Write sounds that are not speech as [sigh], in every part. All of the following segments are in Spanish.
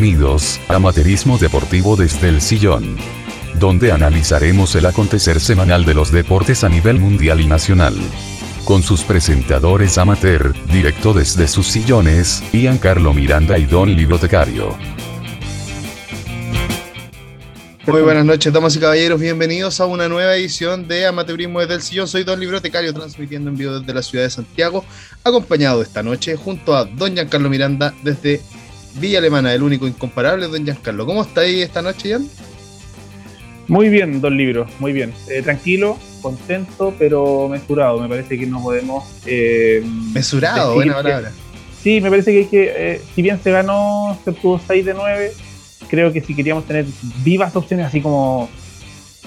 Bienvenidos a Materismo Deportivo desde el Sillón. Donde analizaremos el acontecer semanal de los deportes a nivel mundial y nacional. Con sus presentadores amateur, directo desde sus sillones, Ian Carlo Miranda y Don Bibliotecario. Muy buenas noches, damas y caballeros. Bienvenidos a una nueva edición de Amateurismo desde el Sillón. Soy Don Librotecario, transmitiendo en vivo desde la ciudad de Santiago, acompañado esta noche junto a Don Giancarlo Miranda desde Villa Alemana, el único incomparable Don Giancarlo. ¿Cómo está ahí esta noche, Jan? Muy bien, Don Libro, muy bien. Eh, tranquilo, contento, pero mesurado. Me parece que no podemos. Eh, mesurado, buena palabra. sí, me parece que hay que. Eh, si bien se ganó, se pudo 6 de 9 creo que si queríamos tener vivas opciones, así como,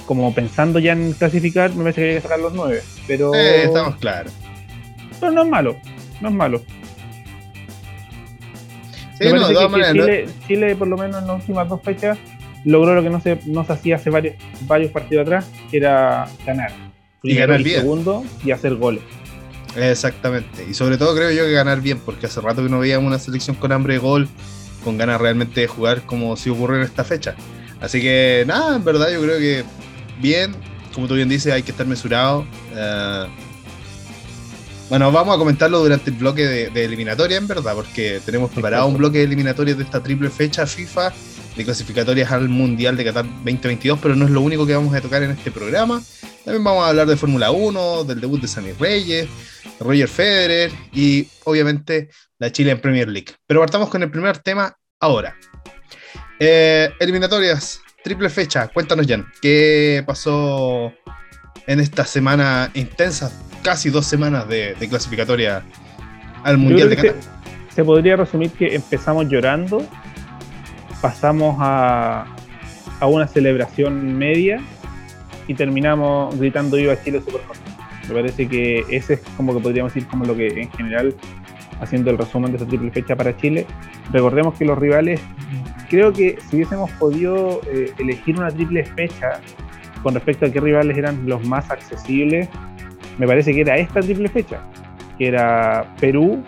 como pensando ya en clasificar, me parece que hay que sacar los nueve. Pero, eh, estamos claros. Pero no es malo, no es malo. Sí, no, Chile, Chile, por lo menos en las últimas dos fechas, logró lo que no se, no se hacía hace varios, varios partidos atrás, que era ganar. Y ganar bien. Segundo y hacer goles. Exactamente. Y sobre todo creo yo que ganar bien, porque hace rato que no veíamos una selección con hambre de gol con ganas realmente de jugar como si ocurriera en esta fecha. Así que nada, en verdad yo creo que bien, como tú bien dices, hay que estar mesurado. Eh, bueno, vamos a comentarlo durante el bloque de, eliminatoria, en verdad, porque tenemos preparado un bloque de eliminatoria de esta triple fecha FIFA de clasificatorias al Mundial de Qatar 2022, pero no es lo único que vamos a tocar en este programa. También vamos a hablar de Fórmula 1, del debut de Sammy Reyes, Roger Federer y obviamente la Chile en Premier League. Pero partamos con el primer tema ahora. Eh, eliminatorias, triple fecha. Cuéntanos, Jan, ¿qué pasó en esta semana intensa? Casi dos semanas de, clasificatoria al Mundial de Qatar. Se, se, podría resumir que empezamos llorando, pasamos a, a una celebración media y terminamos gritando Viva Chile super Me parece que ese es como que podríamos decir como lo que en general haciendo el resumen de esa triple fecha para Chile. Recordemos que los rivales, creo que si hubiésemos podido eh, elegir una triple fecha con respecto a qué rivales eran los más accesibles, me parece que era esta triple fecha, que era Perú,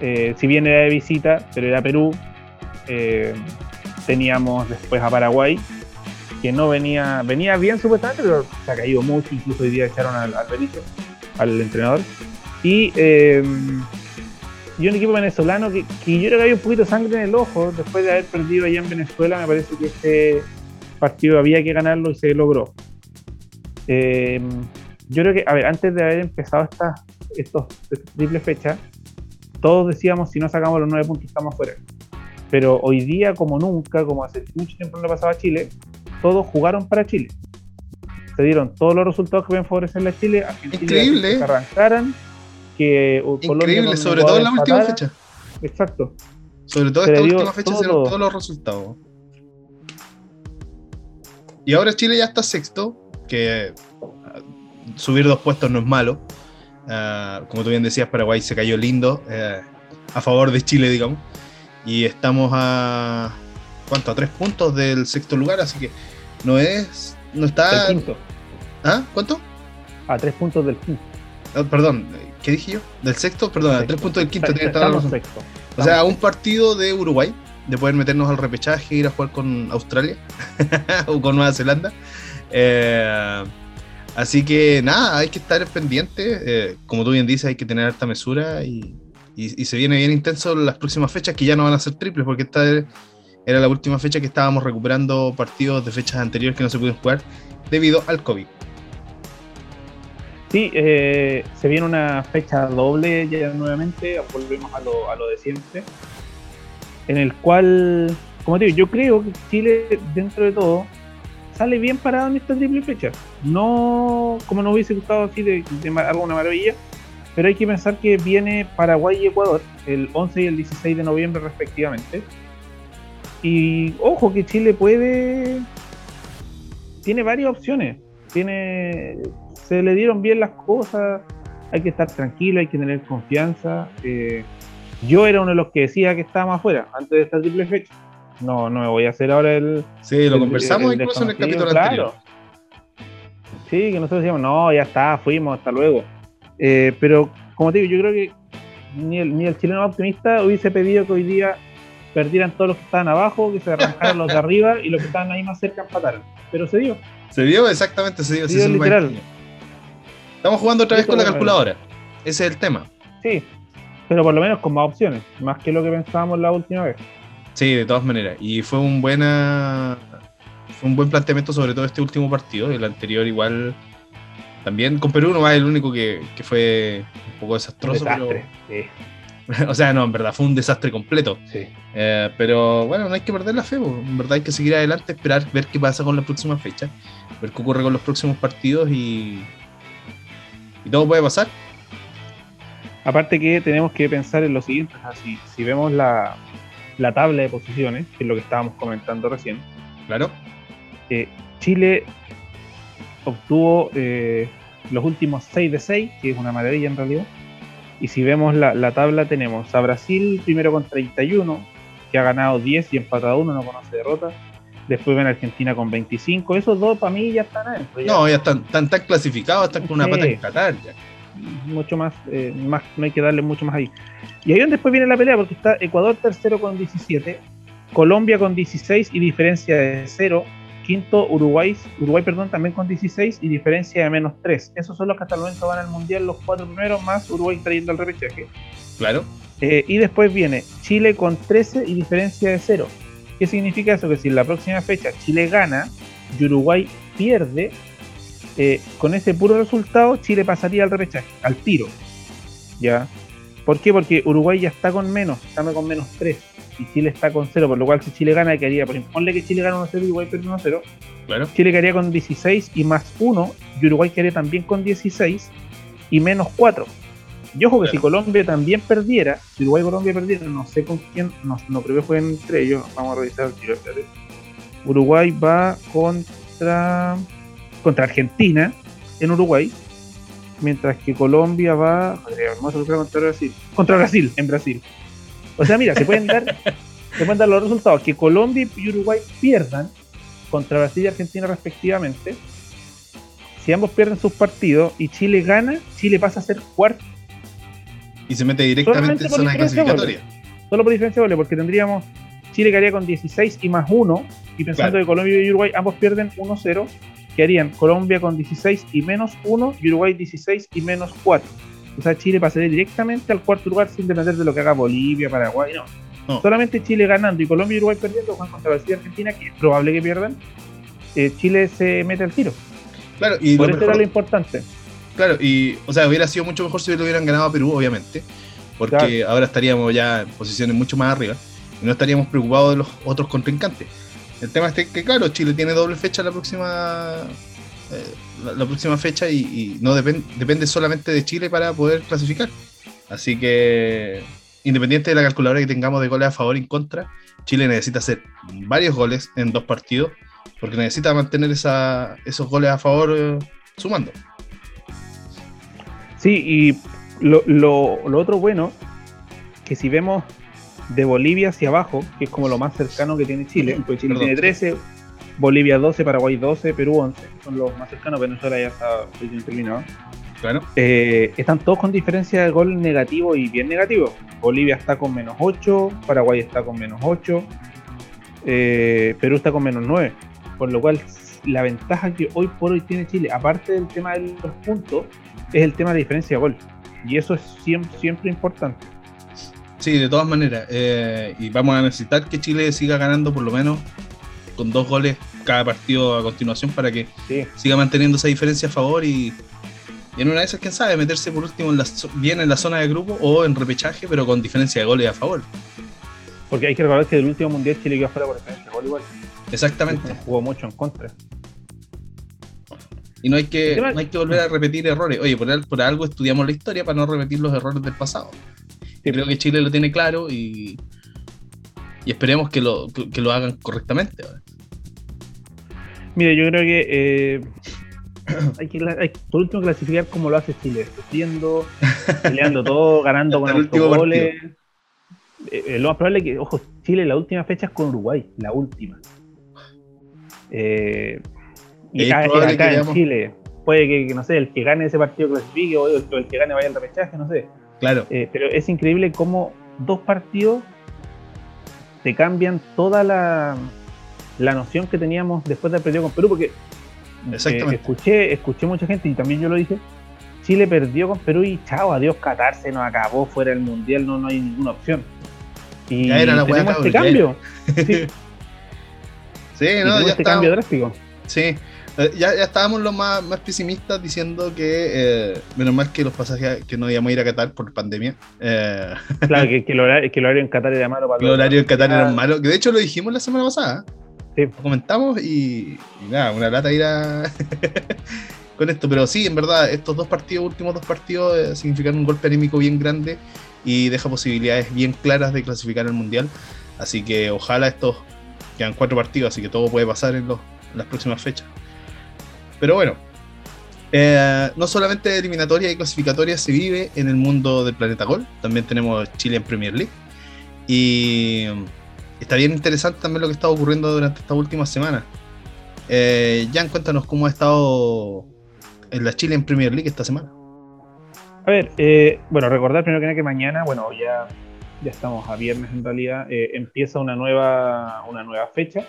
eh, si bien era de visita, pero era Perú. Eh, teníamos después a Paraguay, que no venía, venía bien supuestamente, pero se ha caído mucho, incluso hoy día echaron al, al al entrenador. Em, y, un equipo venezolano que, yo creo que había un poquito de sangre en el ojo después de haber perdido allá en Venezuela. Me parece que este partido había que ganarlo y se logró. Em, yo creo que, a ver, antes de haber empezado esta, estos, triple fechas, todos decíamos si no sacamos los nueve puntos estamos fuera. Pero hoy día, como nunca, como hace mucho tiempo no le pasaba a Chile, todos jugaron para Chile. Se dieron todos los resultados que pueden favorecerle a Chile. Increíble. Que arrancaran que Increíble, sobre todo en la última fecha. Exacto. Sobre todo en esta última fecha se todos los resultados. Y ahora Chile ya está sexto, que subir dos puestos no es malo. Ah, como tú bien decías, Paraguay se cayó lindo eh, a favor de Chile, digamos. Y estamos a. ¿Cuánto? A tres puntos del sexto lugar, así que no es. No está. quinto. ¿Ah? ¿Cuánto? A tres puntos del quinto. Ah, perdón, ¿qué dije yo? ¿Del sexto? Perdón, a tres puntos del quinto tiene sexto. O sea, un partido de Uruguay, de poder meternos al repechaje, ir a jugar con Australia [laughs] o con Nueva Zelanda. Eh, así que nada, hay que estar pendiente. Eh, como tú bien dices, hay que tener alta mesura y, se viene bien intenso las próximas fechas que ya no van a ser triples porque esta era la última fecha que estábamos recuperando partidos de fechas anteriores que no se pudieron jugar debido al COVID. Sí, eh, se viene una fecha doble ya nuevamente, volvemos a lo, a lo de siempre, en el cual, como te digo, yo creo que Chile, dentro de todo, sale bien parado en esta triple fecha. No como nos hubiese gustado así de, de algo una maravilla, pero hay que pensar que viene Paraguay y Ecuador el 11 y el 16 de noviembre respectivamente. Y ojo que Chile puede... Tiene varias opciones. Tiene se le dieron bien las cosas, hay que estar tranquilo, hay que tener confianza. Eh, yo era uno de los que decía que estábamos afuera antes de esta triple fecha. No, no me voy a hacer ahora el. Sí, lo conversamos incluso en el capítulo claro. anterior. Sí, que nosotros decíamos, no, ya está, fuimos, hasta luego. Eh, pero, como te digo, yo creo que ni el, ni el chileno optimista hubiese pedido que hoy día perdieran todos los que estaban abajo, que se arrancaran los de arriba y los que estaban ahí más cerca empataran. Pero se dio. Se dio, exactamente, se dio. Se dio literal. Estamos jugando otra vez con la calculadora. Ese es el tema. Sí. Pero por lo menos con más opciones, más que lo que pensábamos la última vez. Sí, de todas maneras. Y fue un buena. Fue un buen planteamiento, sobre todo este último partido. El anterior, igual. También con Perú, no es el único que, que fue un poco Un desastroso. desastre. Sí, [laughs] o sea, no, en verdad, fue un desastre completo. sí. Eh, pero bueno, no hay que perder la fe, po. en verdad hay que seguir adelante, esperar, ver qué pasa con la próxima fecha, ver qué ocurre con los próximos partidos y, y todo puede pasar. Aparte que tenemos que pensar en lo siguiente, o sea, si, si vemos la, la tabla de posiciones, que es lo que estábamos comentando recién, Claro, eh, Chile obtuvo eh, los últimos 6 de 6, que es una maravilla en realidad. Y si vemos la, la tabla, tenemos a Brasil primero con 31, que ha ganado 10 y empatado 1, no conoce derrota. Después ven Argentina con 25. Esos dos para mí ya están adentro. ya. no, ya están, están, tan clasificados, están con una Sí. pata en Qatar. ya. Mucho más, eh, más, no hay que darle mucho más ahí. Y ahí donde después viene la pelea, porque está Ecuador tercero con 17, Colombia con 16 y diferencia de 0, quinto Uruguay, Uruguay perdón, también con 16 y diferencia de menos 3. Esos son los que hasta el momento van al Mundial, los cuatro primeros, más Uruguay trayendo el repechaje. Claro, Eh, y después viene Chile con 13 y diferencia de 0. ¿Qué significa eso? Que si en la próxima fecha Chile gana y Uruguay pierde, eh, con ese puro resultado Chile pasaría al repechaje, al tiro. ¿Ya? ¿Por qué? Porque Uruguay ya está con menos, está con menos 3 y Chile está con 0, por lo cual si Chile gana quedaría, por ejemplo, ponle que Chile gana 1-0 y Uruguay pierde 1-0, claro. Chile quedaría con 16 y más 1 y Uruguay quedaría también con 16 y menos 4. Y ojo que Claro. si Colombia también perdiera, si Uruguay y Colombia perdieran, no sé con quién, no, no creo que jueguen entre ellos, vamos a revisar el tiro. Uruguay va contra contra Argentina en Uruguay, mientras que Colombia va hermoso que contra Brasil, contra Brasil en Brasil. O sea, mira, se pueden dar [laughs] se pueden dar los resultados que Colombia y Uruguay pierdan contra Brasil y Argentina respectivamente. Si ambos pierden sus partidos y Chile gana, Chile pasa a ser cuarto Y se mete directamente en zona clasificatoria. solo por diferencia de goles, porque tendríamos Chile quedaría con 16 y más 1, y pensando Claro. que Colombia y Uruguay ambos pierden 1-0, quedarían Colombia con 16 y menos 1 y Uruguay 16 y menos 4. O sea, Chile pasaría directamente al cuarto lugar sin depender de lo que haga Bolivia, Paraguay, no. No. Solamente Chile ganando y Colombia y Uruguay perdiendo, juegan contra Brasil y Argentina, que es probable que pierdan, eh, Chile se mete al tiro. Claro, y Por eso era mejor- lo importante. Claro, y, o sea, hubiera sido mucho mejor si lo hubieran ganado a Perú, obviamente, porque Claro. ahora estaríamos ya en posiciones mucho más arriba y no estaríamos preocupados de los otros contrincantes. El tema es que, claro, Chile tiene doble fecha la próxima eh, la, próxima fecha y, no depen- depende solamente de Chile para poder clasificar. Así que, independiente de la calculadora que tengamos de goles a favor y en contra, Chile necesita hacer varios goles en dos partidos porque necesita mantener esos goles a favor eh, sumando. Sí, y lo, lo otro bueno, que si vemos de Bolivia hacia abajo, que es como lo más cercano que tiene Chile, pues Chile Perdón. tiene 13, Bolivia 12, Paraguay 12, Perú 11, son los más cercanos, Venezuela ya está recién terminado. Claro. Eh, están todos con diferencia de gol negativo y bien negativo. Bolivia está con menos 8, Paraguay está con menos 8, eh, Perú está con menos 9. Por lo cual, la ventaja que hoy por hoy tiene Chile, aparte del tema de los puntos, es el tema de diferencia de gol. Y eso es siempre, siempre importante. Sí, de todas maneras. eh, y vamos a necesitar que Chile siga ganando por lo menos con dos goles cada partido a continuación para que Sí. siga manteniendo esa diferencia a favor y, y en una de esas, quién sabe, meterse por último en la, zo- bien en la zona de grupo o en repechaje, pero con diferencia de goles a favor. Porque hay que recordar que el último mundial Chile quedó fuera por diferencia de gol igual. Exactamente. Jugó mucho en contra. Y no hay que, no hay que volver a repetir errores. Oye, por algo estudiamos la historia para no repetir los errores del pasado. Y creo que Chile lo tiene claro y, y esperemos que lo, que, que lo hagan correctamente. Mire, yo creo que eh, hay que hay por último clasificar como lo hace Chile, sufriendo, peleando todo, ganando con Hasta el último autogoles. Eh, eh, lo más probable es que, ojo, Chile la última fecha es con Uruguay, la última. Eh, y acá, probable acá que en veamos- Chile, puede que, que, no sé, el que gane ese partido clasifique o el, o el que gane vaya al repechaje, no sé. Claro. Eh, pero es increíble cómo dos partidos te cambian toda la, la noción que teníamos después de haber perdido con Perú, porque eh, escuché, escuché mucha gente y también yo lo dije, Chile perdió con Perú y chao, adiós Qatar, se nos acabó fuera del Mundial, no, no hay ninguna opción. Y era la tenemos este cambio. Sí, [laughs] sí no, ya este cambio drástico. Sí, eh, ya, estábamos los más, más pesimistas diciendo que eh, menos mal que los pasajes que no íbamos a ir a Qatar por pandemia. Eh, [laughs] claro, que, el horario, en Qatar era malo para El horario en Qatar era malo, que de hecho lo dijimos la semana pasada. Sí. Lo comentamos y, nada, una lata ir a. [laughs] con esto, pero sí, en verdad, estos dos partidos, últimos dos partidos, significan un golpe anímico bien grande y deja posibilidades bien claras de clasificar al mundial. Así que ojalá estos quedan cuatro partidos, así que todo puede pasar en, los, en las próximas fechas. Pero bueno, eh, no solamente eliminatoria y clasificatoria se vive en el mundo del Planeta Gol, también tenemos Chile en Premier League. Y está bien interesante también lo que está ocurriendo durante esta última semana. Eh, Jan, cuéntanos cómo ha estado en la Chile en Premier League esta semana. A ver, eh, bueno, recordar primero que nada que mañana, bueno, ya, ya estamos a viernes en realidad, eh, empieza una nueva, una nueva fecha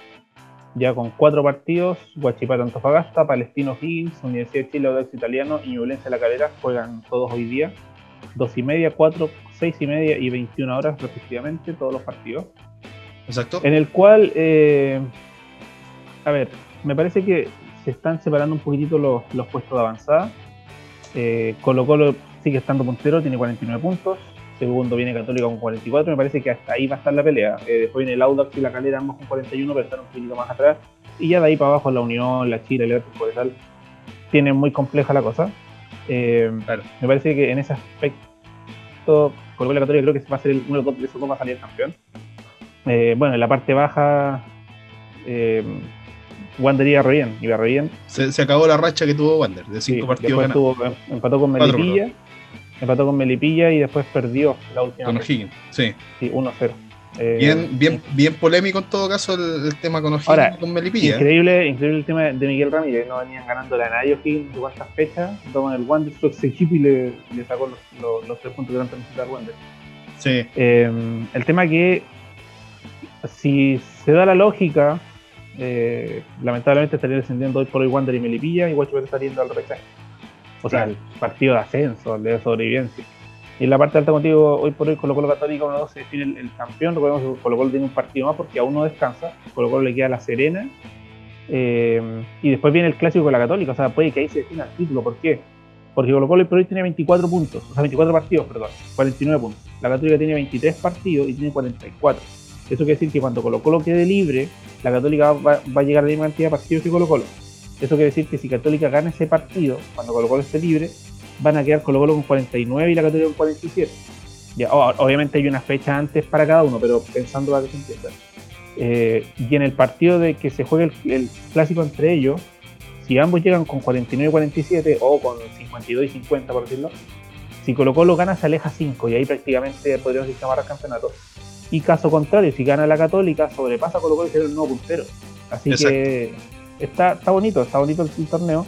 ya con cuatro partidos, Guachipato Antofagasta, Palestino Higgins, Universidad de Chile, Audax Italiano y Ñublense La Calera juegan todos hoy día, dos y media, cuatro, seis y media y 21 horas respectivamente, todos los partidos. Exacto. En el cual, eh, a ver, me parece que se están separando un poquitito los, puestos de avanzada. Eh, Colo Colo sigue estando puntero, tiene 49 puntos. Segundo viene Católica con 44. Me parece que hasta ahí va a estar la pelea. Eh, después viene el Audax y la Calera, ambos con 41, pero están un poquito más atrás. Y ya de ahí para abajo la Unión, la Chile, el Atlético tal. Tiene muy compleja la cosa. Eh, me parece que en ese aspecto, Colo la Católica creo que va a ser el, uno de esos dos va a salir campeón. Eh, bueno, en la parte baja, eh, Wander y Barroyen. Y Barroyen se, se, acabó la racha que tuvo Wander, de cinco partidos ganados. empató con Melipilla empató con Melipilla y después perdió la última. Con O'Higgins, sí. Sí, 1-0. Eh, bien, bien, bien polémico en todo caso el, tema con O'Higgins con Melipilla. Increíble, increíble el tema de Miguel Ramírez, no venían ganando la nadie O'Higgins de cuántas fechas, tomó el Wander su equipo y le, le sacó los, los, tres puntos que eran necesitar Wander. Sí. Eh, el tema que si se da la lógica, eh, lamentablemente estaría descendiendo hoy por hoy Wander y Melipilla y Guachipato estaría yendo al repechaje o sea, el partido de ascenso, de sobrevivencia. Y en la parte de alta contigo, hoy por hoy Colo Colo Católica 1-2 se define el, campeón. Recordemos que Colo Colo tiene un partido más porque aún no descansa. Colo Colo le queda La Serena. Eh, y después viene el clásico con la Católica. O sea, puede que ahí se defina el título. ¿Por qué? Porque Colo Colo hoy por hoy tiene 24 puntos. O sea, 24 partidos, perdón. 49 puntos. La Católica tiene 23 partidos y tiene 44. Eso quiere decir que cuando Colo Colo quede libre, la Católica va a llegar a la misma cantidad de partidos que Colo Colo. Eso quiere decir que si Católica gana ese partido, cuando Colo Colo esté libre, van a quedar Colo Colo con 49 y la Católica con 47. Ya, obviamente hay una fecha antes para cada uno, pero pensando a que se empieza. Eh, y en el partido de que se juegue el, clásico entre ellos, si ambos llegan con 49 y 47 o con 52 y 50 por decirlo, si Colo Colo gana se aleja 5 y ahí prácticamente podríamos decir que campeonato. Y caso contrario, si gana la Católica, sobrepasa Colo Colo y será el nuevo puntero. Así que está, está bonito, está bonito el, torneo.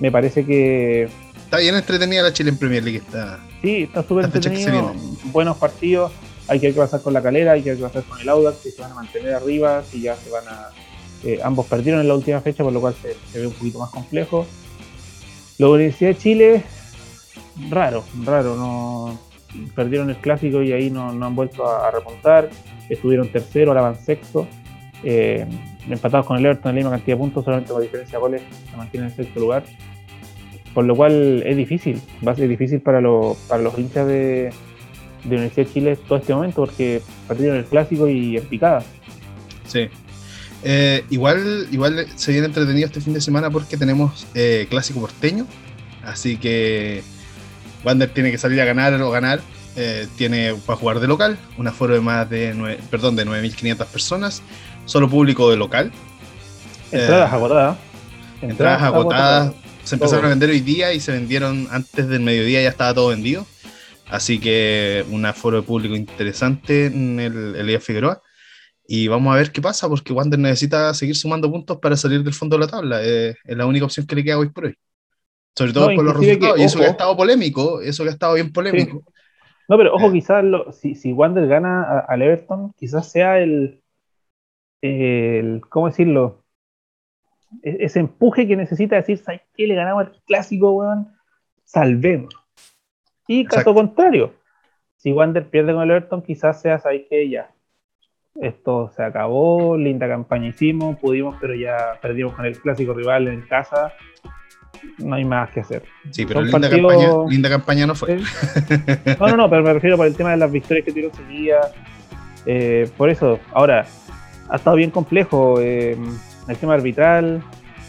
Me parece que. Está bien entretenida la Chile en Premier League. Está, sí, está súper entretenido. Buenos partidos. Hay que ver qué pasar con la calera, hay que ver qué pasar con el Audax, si se van a mantener arriba, si ya se van a. Eh, ambos perdieron en la última fecha, por lo cual se, ve un poquito más complejo. La Universidad de Chile, raro, raro, no perdieron el clásico y ahí no, han vuelto a, remontar. Estuvieron tercero, ahora van sexto. Eh, empatados con el Everton en la misma cantidad de puntos, solamente con diferencia de goles se mantienen en sexto lugar. Por lo cual es difícil, va a ser difícil para, para los hinchas de, de Universidad de Chile todo este momento porque perdieron el clásico y en picada. Sí. Eh, igual, igual se viene entretenido este fin de semana porque tenemos eh, clásico porteño, así que Wander tiene que salir a ganar o ganar. Eh, tiene para jugar de local, un aforo de más de 9, perdón, de 9.500 personas solo público de local. Entradas eh, agotadas. Entradas, agotadas. Se empezaron a vender hoy día y se vendieron antes del mediodía, ya estaba todo vendido. Así que un aforo de público interesante en el Elías Figueroa. Y vamos a ver qué pasa, porque Wander necesita seguir sumando puntos para salir del fondo de la tabla. es la única opción que le queda hoy por hoy. Sobre todo por los resultados. y eso que ha estado polémico, eso que ha estado bien polémico. No, pero ojo, quizás si, si Wander gana al Everton, quizás sea el, el, ¿cómo decirlo? E, ese empuje que necesita decir, ¿sabes qué? Le ganamos el clásico, weón, salvemos. Y caso contrario, si Wander pierde con el Everton, quizás sea, ¿sabes qué? Ya, esto se acabó, linda campaña hicimos, pudimos, pero ya perdimos con el clásico rival en casa, no hay más que hacer. Sí, pero linda, campaña, linda, campaña, no fue. [laughs] No, no, no, pero me refiero por el tema de las victorias que tuvieron seguía. Eh, por eso, ahora, ha estado bien complejo eh, el tema arbitral.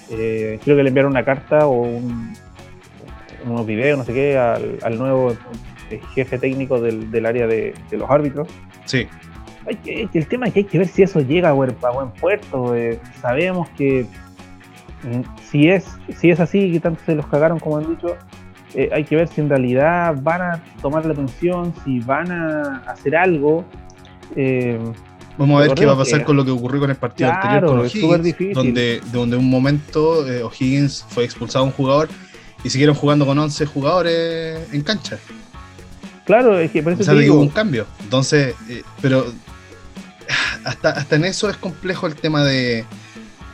Eh, creo que le enviaron una carta o un, unos videos, no sé qué, al, nuevo jefe técnico del, área de, los árbitros. Sí. el tema es que hay que ver si eso llega a buen, puerto. sabemos que mm, si es, si es así, que tanto se los cagaron como han dicho, hay que ver si en realidad van a tomar la atención, si van a hacer algo. Eh, Vamos a ver qué va a pasar con lo que ocurrió con el partido anterior con O'Higgins, donde, donde un momento eh, O'Higgins fue expulsado a un jugador y siguieron jugando con 11 jugadores en cancha. Claro, es que parece que hubo un cambio. Entonces, eh, pero hasta, hasta en eso es complejo el tema de,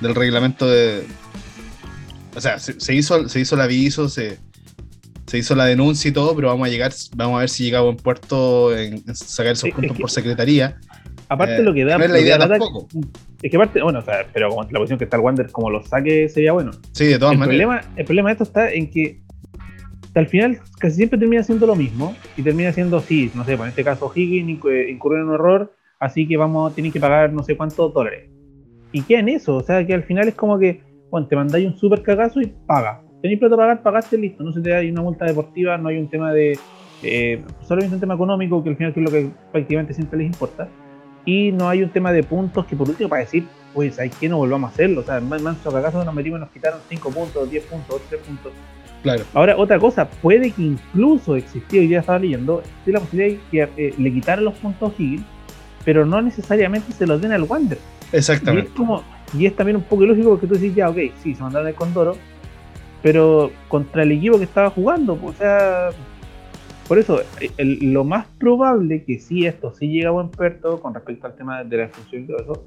del reglamento de. O sea, se, hizo, se hizo el aviso, se, se hizo la denuncia y todo, pero vamos a llegar, vamos a ver si llega a buen puerto en, sacar esos puntos por secretaría. Aparte eh, lo que da... No es la idea tampoco. Es que aparte, bueno, o sea, pero como la posición que está el Wander, como lo saque, sería bueno. Sí, de todas el maneras. Problema, el problema de esto está en que al final casi siempre termina siendo lo mismo y termina siendo, sí, no sé, pues en este caso Higgins incurrió en un error, así que vamos, tienen que pagar no sé cuántos dólares. ¿Y qué en eso? O sea, que al final es como que, bueno, te mandáis un super cagazo y paga. Tenéis plata para pagar, pagaste, listo. No se te da una multa deportiva, no hay un tema de. Eh, solamente un tema económico, que al final es lo que prácticamente siempre les importa y no hay un tema de puntos que por último para decir, pues hay que no volvamos a hacerlo. O sea, manso que acaso nos metimos y nos quitaron 5 puntos, 10 puntos, 3 puntos. Claro. Ahora, otra cosa, puede que incluso existió, y ya estaba leyendo, la posibilidad de que eh, le quitaran los puntos a Higgins, pero no necesariamente se los den al Wander. Exactamente. Y es, como, y es también un poco ilógico porque tú dices, ya, ok, sí, se mandaron el Condoro, pero contra el equipo que estaba jugando, pues, o sea, por eso, lo más probable que si esto sí llega a buen puerto con respecto al tema de la expulsión y todo eso,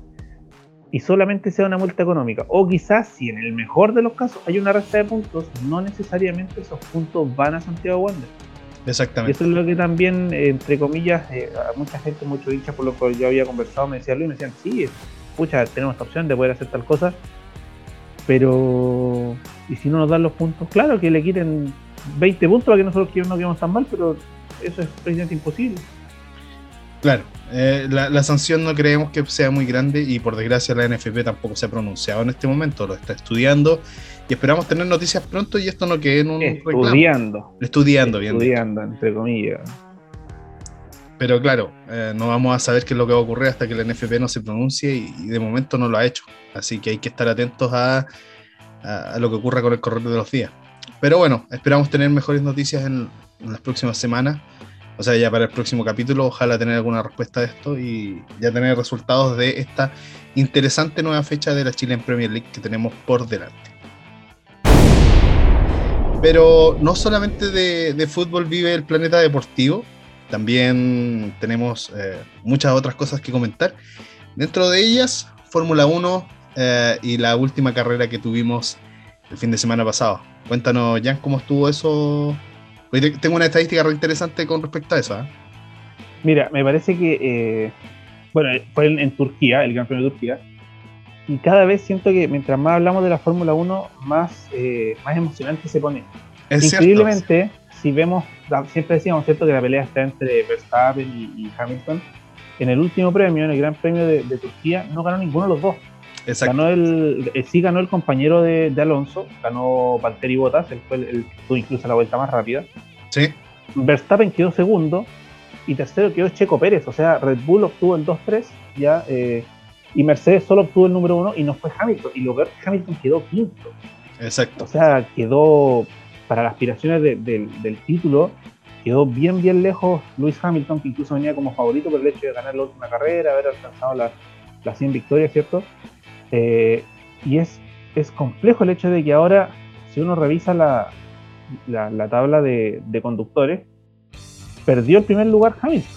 y solamente sea una multa económica, o quizás si en el mejor de los casos hay una resta de puntos, no necesariamente esos puntos van a Santiago Wander. Exactamente. Y eso es lo que también, entre comillas, eh, a mucha gente, muchos hinchas por lo que yo había conversado, me decían, Luis, me decían, sí, pucha, tenemos esta opción de poder hacer tal cosa, pero, ¿y si no nos dan los puntos? Claro que le quiten 20 puntos para que nosotros no quedemos tan mal, pero eso es prácticamente imposible. Claro, eh, la, sanción no creemos que sea muy grande y por desgracia la NFP tampoco se ha pronunciado en este momento, lo está estudiando y esperamos tener noticias pronto y esto no quede en un estudiando, Estudiando, bien. Estudiando, entre comillas. Pero claro, eh, no vamos a saber qué es lo que va a ocurrir hasta que la NFP no se pronuncie y, de momento no lo ha hecho. Así que hay que estar atentos a, a lo que ocurra con el correr de los días. Pero bueno, esperamos tener mejores noticias en, las próximas semanas. O sea, ya para el próximo capítulo, ojalá tener alguna respuesta de esto y ya tener resultados de esta interesante nueva fecha de la Chile Premier League que tenemos por delante. Pero no solamente de, fútbol vive el planeta deportivo, también tenemos eh, muchas otras cosas que comentar. Dentro de ellas, Fórmula 1 eh, y la última carrera que tuvimos el fin de semana pasado. Cuéntanos, Jan, cómo estuvo eso. tengo una estadística re interesante con respecto a eso. ¿ah? Mira, me parece que, eh, bueno, fue en, Turquía, el Gran Premio de Turquía, y cada vez siento que mientras más hablamos de la Fórmula 1, más, eh, más emocionante se pone. Increíblemente, si vemos, siempre decíamos, ¿cierto?, que la pelea está entre Verstappen y, Hamilton. En el último premio, en el Gran Premio de, de Turquía, no ganó ninguno de los dos. Ganó el, eh, sí ganó el compañero de, Alonso, ganó Valtteri Bottas, él fue el, tuvo incluso la vuelta más rápida. Sí. Verstappen quedó segundo y tercero quedó Checo Pérez, o sea, Red Bull obtuvo el 2-3 ya eh, y Mercedes solo obtuvo el número uno y no fue Hamilton. Y lo peor que Hamilton quedó quinto. Exacto. O sea, quedó para las aspiraciones del título, quedó bien, bien lejos Luis Hamilton, que incluso venía como favorito por el hecho de ganar la última carrera, haber alcanzado las la 100 victorias, ¿cierto? Eh, y es, es complejo el hecho de que ahora, si uno revisa la, la, tabla de, conductores, perdió el primer lugar Hamilton.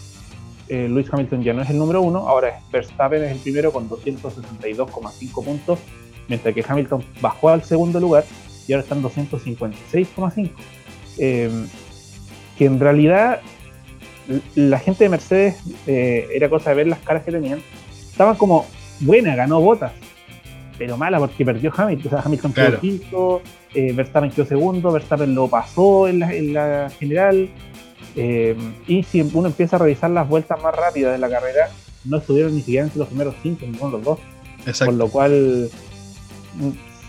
Eh, Luis Hamilton ya no es el número uno, ahora es Verstappen es el primero con 262,5 puntos, mientras que Hamilton bajó al segundo lugar y ahora están 256,5. Eh, que en realidad la gente de Mercedes eh, era cosa de ver las caras que tenían. Estaban como buena, ganó botas, pero mala porque perdió Hamilton. O sea, Hamilton quedó quinto, eh, Verstappen quedó segundo, Verstappen lo pasó en la, general. Eh, y si uno empieza a revisar las vueltas más rápidas de la carrera, no estuvieron ni siquiera entre los primeros cinco, ninguno de los dos. Con lo cual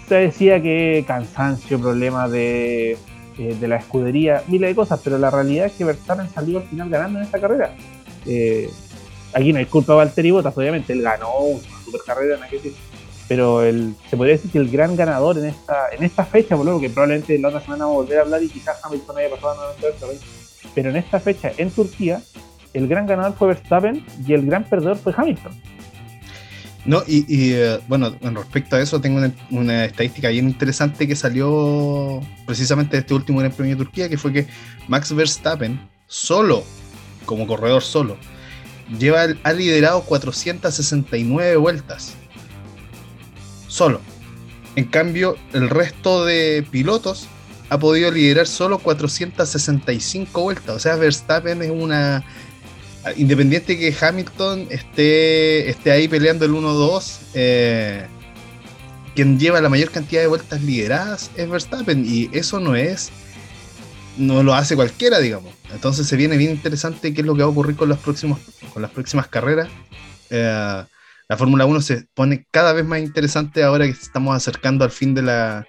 se decía que cansancio, problemas de, eh, de la escudería, miles de cosas, pero la realidad es que Verstappen salió al final ganando en esta carrera. Eh, aquí no hay culpa de Valtteri Bottas, obviamente, él ganó una super carrera en aquel pero el, se podría decir que el gran ganador en esta en esta fecha, por lo que probablemente la otra semana vamos a volver a hablar y quizás Hamilton haya pasado a pero en esta fecha en Turquía, el gran ganador fue Verstappen y el gran perdedor fue Hamilton. No, y, eh, bueno, en respecto a eso, tengo una, estadística bien interesante que salió precisamente de este último Gran Premio de Turquía, que fue que Max Verstappen, solo, como corredor solo, lleva ha liderado 469 vueltas. Solo. En cambio, el resto de pilotos ha podido liderar solo 465 vueltas. O sea, Verstappen es una independiente que Hamilton esté, esté ahí peleando el 1-2, eh, quien lleva la mayor cantidad de vueltas lideradas es Verstappen y eso no es, no lo hace cualquiera, digamos. Entonces se viene bien interesante qué es lo que va a ocurrir con, los próximos, con las próximas carreras. Eh, la Fórmula 1 se pone cada vez más interesante ahora que estamos acercando al fin de la,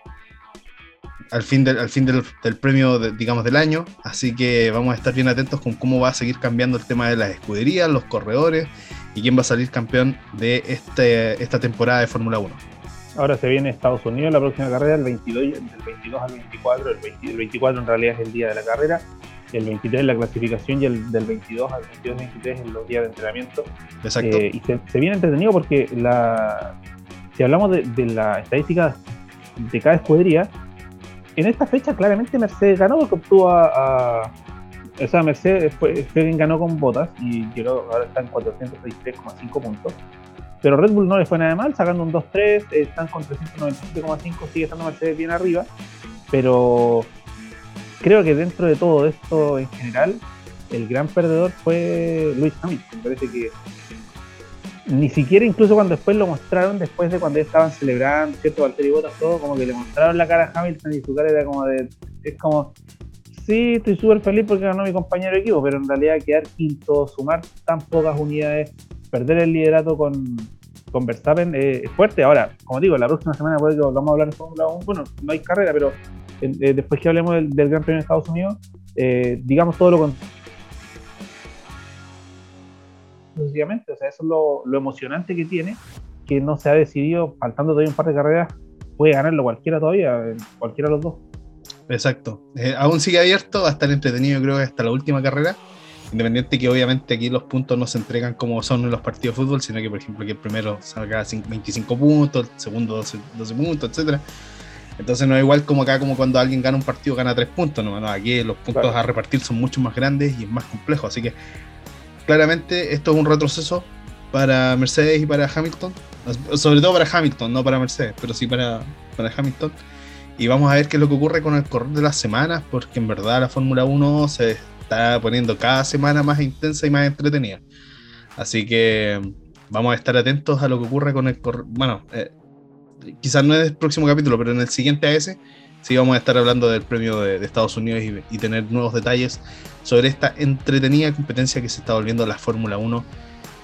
al fin, del, al fin del, premio, digamos, del año. Así que vamos a estar bien atentos con cómo va a seguir cambiando el tema de las escuderías, los corredores y quién va a salir campeón de este, esta temporada de Fórmula 1. Ahora se viene Estados Unidos la próxima carrera, el 22, del 22 al 24. El, 24 en realidad es el día de la carrera. El 23 es la clasificación y el del 22 al 22 23 es los días de entrenamiento. Exacto. Eh, y se, viene entretenido porque la, si hablamos de, de la estadística de cada escudería, en esta fecha claramente Mercedes ganó porque obtuvo a, o sea, Mercedes fue, quien ganó con botas y llegó, ahora está en 433,5 puntos. Pero Red Bull no le fue nada mal, sacando un 2-3, están con 397,5, sigue estando Mercedes bien arriba. Pero creo que dentro de todo esto en general, el gran perdedor fue Luis Hamilton. Me parece que ni siquiera incluso cuando después lo mostraron, después de cuando estaban celebrando, ¿cierto? Valtteri Bottas, todo, como que le mostraron la cara a Hamilton y su cara era como de, es como, sí, estoy súper feliz porque ganó mi compañero de equipo, pero en realidad quedar quinto, sumar tan pocas unidades, perder el liderato con, con Verstappen eh, es fuerte. Ahora, como digo, la próxima semana puede que vamos a hablar de Fórmula 1, bueno, no hay carrera, pero eh, después que hablemos del, Gran Premio de Estados Unidos, eh, digamos todo lo contrario. O sea, eso es lo, emocionante que tiene, que no se ha decidido, faltando todavía un par de carreras, puede ganarlo cualquiera todavía, cualquiera de los dos. Exacto. Eh, aún sigue abierto, va a estar entretenido, creo hasta la última carrera. Independiente que obviamente aquí los puntos no se entregan como son en los partidos de fútbol, sino que por ejemplo que el primero salga 25 puntos, el segundo 12, puntos, etcétera. Entonces no es igual como acá, como cuando alguien gana un partido gana 3 puntos, no, aquí los puntos a repartir son mucho más grandes y es más complejo, así que claramente esto es un retroceso para Mercedes y para Hamilton, sobre todo para Hamilton, no para Mercedes, pero sí para, para Hamilton. Y vamos a ver qué es lo que ocurre con el correr de las semanas, porque en verdad la Fórmula 1 se está poniendo cada semana más intensa y más entretenida. Así que vamos a estar atentos a lo que ocurre con el correr. Bueno, eh, quizás no es el próximo capítulo, pero en el siguiente AS sí vamos a estar hablando del premio de, Estados Unidos y, tener nuevos detalles sobre esta entretenida competencia que se está volviendo la Fórmula 1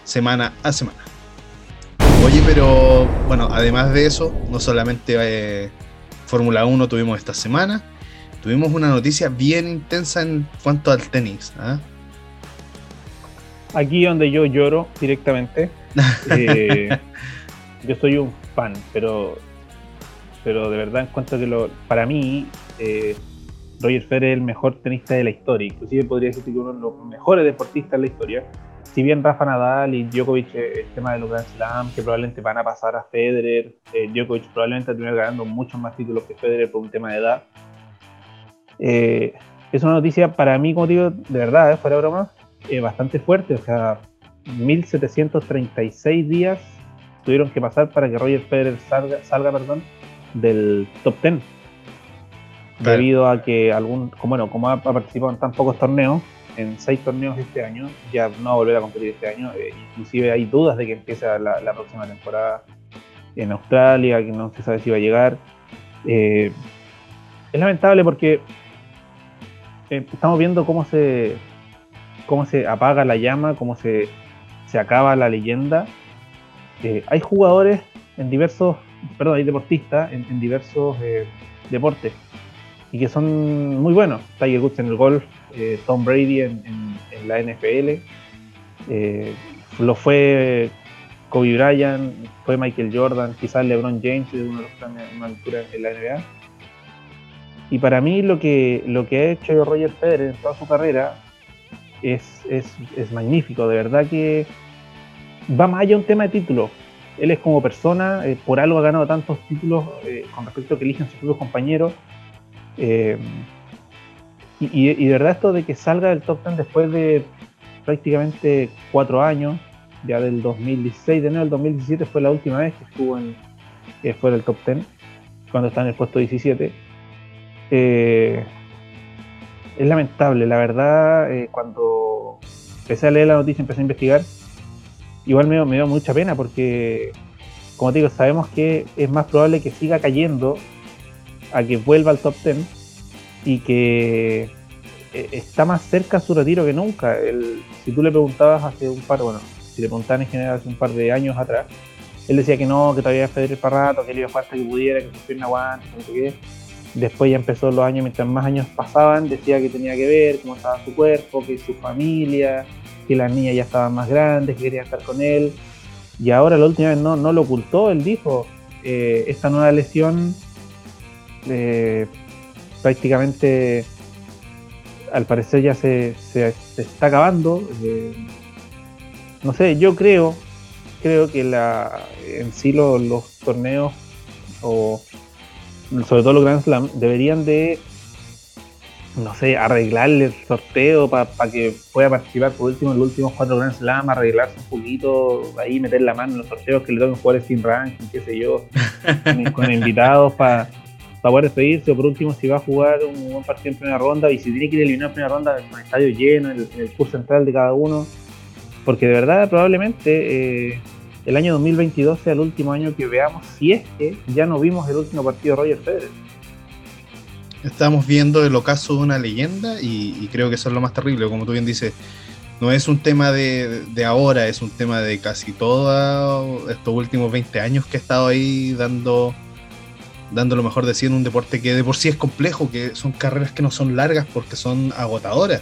semana a semana. Oye, pero bueno, además de eso, no solamente eh, Fórmula 1 tuvimos esta semana, tuvimos una noticia bien intensa en cuanto al tenis. ¿ah? Aquí donde yo lloro directamente. [laughs] Eh, yo soy un fan, pero pero de verdad encuentro que lo, para mí eh, Roger Federer es el mejor tenista de la historia, inclusive podría decir que uno de los mejores deportistas de la historia. Si bien Rafa Nadal y Djokovic, eh, el tema de los Grand Slam, que probablemente van a pasar a Federer, eh, Djokovic probablemente va a terminar ganando muchos más títulos que Federer por un tema de edad. es una noticia para mí, como digo, de verdad, ¿eh? fuera broma, eh, bastante fuerte. O sea, 1736 días tuvieron que pasar para que Roger Federer salga, salga perdón, del top 10. Debido a que algún, como, bueno, como ha, participado en tan pocos torneos, en seis torneos este año, ya no va a volver a competir este año. Eh, inclusive hay dudas de que empiece la, próxima temporada en Australia, que no se sabe si va a llegar. es lamentable porque eh, estamos viendo cómo se, cómo se apaga la llama, cómo se, se acaba la leyenda. Eh, hay jugadores en diversos, perdón, hay deportistas en, diversos eh, deportes y que son muy buenos. Tiger Woods en el golf, Tom Brady en, la NFL, lo fue Kobe Bryant, fue Michael Jordan, quizás LeBron James, de uno de los una altura en la NBA. Y para mí lo que, lo que ha hecho Roger Federer en toda su carrera es, es, magnífico, de verdad que va más allá un tema de título. Él es como persona, eh, por algo ha ganado tantos títulos eh, con respecto a que eligen sus propios compañeros. Eh, y, y, de verdad esto de que salga del top 10 después de prácticamente cuatro años, ya del 2016, de enero del 2017 fue la última vez que estuvo en, que fue el top 10, cuando está en el puesto 17 eh, es lamentable, la verdad, cuando empecé a leer la noticia, empecé a investigar, igual me, me dio mucha pena porque, como te digo, sabemos que es más probable que siga cayendo a que vuelva al top 10 y que eh, está más cerca su retiro que nunca. si tú le preguntabas hace un par, bueno, si le preguntaban en general hace un par de años atrás, él decía que no, que todavía Federer para rato, que él iba a jugar hasta que pudiera, que su pierna aguante, no sé qué Después ya empezó los años, mientras más años pasaban, decía que tenía que ver cómo estaba su cuerpo, que su familia, que las niñas ya estaban más grandes, que quería estar con él. Y ahora la última vez no, no lo ocultó, él dijo, eh, esta nueva lesión eh, prácticamente al parecer ya se, se, está acabando. Eh, no sé, yo creo, creo que la, en sí los torneos o sobre todo los Grand Slam, deberían de, no sé, arreglarle el sorteo para que pueda participar por último en los últimos cuatro Grand Slam, arreglarse un poquito, ahí meter la mano en los sorteos que le toquen jugar sin ranking, qué sé yo, con, [laughs] invitados para poder despedirse, o por último si va a jugar un buen partido en primera ronda y si tiene que ir a eliminar en primera ronda con el estadio lleno, en el, curso central de cada uno, porque de verdad probablemente... Eh, el año 2022 sea el último año que veamos si es que ya no vimos el último partido de Roger Federer. Estamos viendo el ocaso de una leyenda y, creo que eso es lo más terrible, como tú bien dices, no es un tema de, ahora, es un tema de casi todos estos últimos 20 años que he estado ahí dando, dando lo mejor de sí en un deporte que de por sí es complejo, que son carreras que no son largas porque son agotadoras.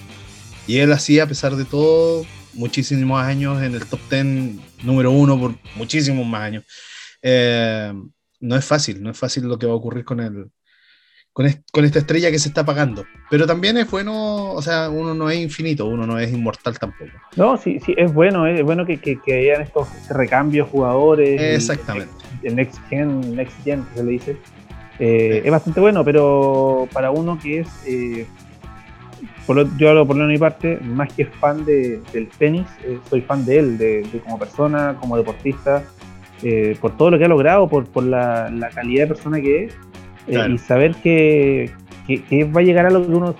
Y él así, a pesar de todo, muchísimos años en el top 10 número uno por muchísimos más años. Eh, no es fácil, no es fácil lo que va a ocurrir con el, con, esta estrella que se está apagando. Pero también es bueno, o sea, uno no es infinito, uno no es inmortal tampoco. No, sí, sí, es bueno, es bueno que, que, hayan estos recambios jugadores. Exactamente. El, next gen, next gen, que se le dice. Eh, es bastante bueno, pero para uno que es eh, yo hablo por mi parte, más que fan de, del tenis, eh, soy fan de él, de, como persona, como deportista, eh, por todo lo que ha logrado, por, por la, calidad de persona que es, eh, y saber que, va a llegar a lo que uno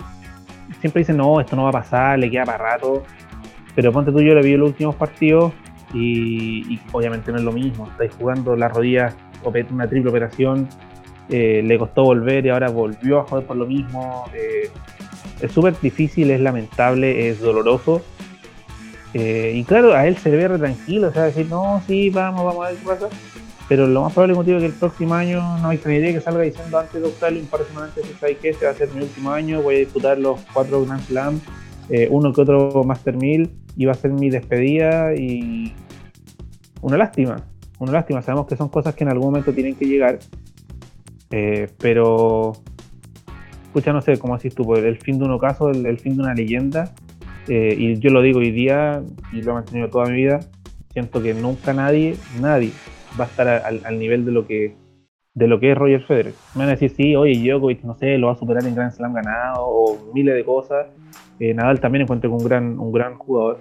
siempre dice, no, esto no va a pasar, le queda para rato, pero ponte tú, yo le vi los últimos partidos y, obviamente no es lo mismo, estáis jugando las rodillas, una triple operación, le costó volver y ahora volvió a joder por lo mismo es súper difícil, es lamentable, es doloroso. Eh, y claro, a él se le ve re tranquilo, o sea, decir, no, sí, vamos, vamos a ver qué pasa. Pero lo más probable motivo es que el próximo año no hay idea que salga diciendo antes de Australia, un par de semanas antes, ¿sabes que Este va a ser mi último año, voy a disputar los cuatro Grand Slam, eh, uno que otro Master 1000, y va a ser mi despedida y una lástima, una lástima. Sabemos que son cosas que en algún momento tienen que llegar, eh, pero escucha, no sé, cómo decís tú, pues, el fin de un ocaso, el, fin de una leyenda, eh, y yo lo digo hoy día, y lo he mantenido toda mi vida, siento que nunca nadie, nadie va a estar al, nivel de lo que de lo que es Roger Federer. Me van a decir, sí, oye, Djokovic, no sé, lo va a superar en Grand Slam ganado o miles de cosas. Eh, Nadal también encuentro un gran, un gran jugador.